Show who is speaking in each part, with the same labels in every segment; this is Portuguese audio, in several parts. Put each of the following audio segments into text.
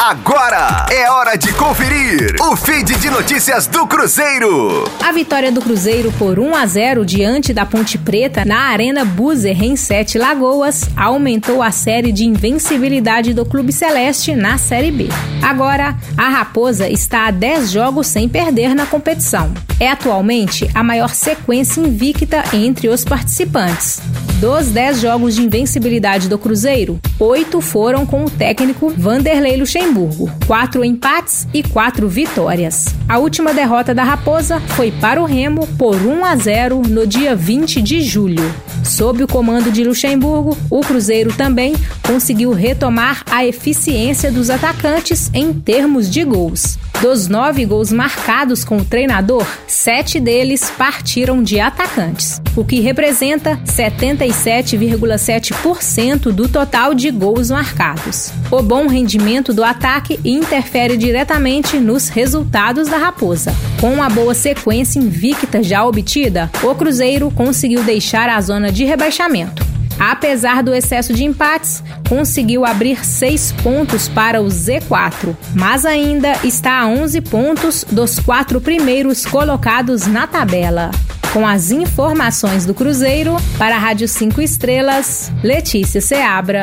Speaker 1: Agora é hora de conferir o feed de notícias do Cruzeiro.
Speaker 2: A vitória do Cruzeiro por 1 a 0 diante da Ponte Preta na Arena Buzer em Sete Lagoas aumentou a série de invencibilidade do Clube Celeste na Série B. Agora, a Raposa está a 10 jogos sem perder na competição. É atualmente a maior sequência invicta entre os participantes. Dos 10 jogos de invencibilidade do Cruzeiro, oito foram com o técnico Vanderlei Luxemburgo, quatro empates e quatro vitórias. A última derrota da Raposa foi para o Remo por 1 a 0 no dia 20 de julho. Sob o comando de Luxemburgo, o Cruzeiro também conseguiu retomar a eficiência dos atacantes em termos de gols. Dos nove gols marcados com o treinador, sete deles partiram de atacantes, o que representa 77,7% do total de gols marcados. O bom rendimento do ataque interfere diretamente nos resultados da Raposa. Com a boa sequência invicta já obtida, o Cruzeiro conseguiu deixar a zona de rebaixamento. Apesar do excesso de empates, conseguiu abrir seis pontos para o Z4, mas ainda está a 11 pontos dos quatro primeiros colocados na tabela. Com as informações do Cruzeiro, para a Rádio 5 Estrelas, Letícia Seabra.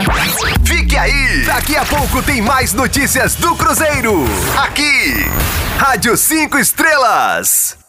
Speaker 1: Fique aí! Daqui a pouco tem mais notícias do Cruzeiro. Aqui, Rádio 5 Estrelas.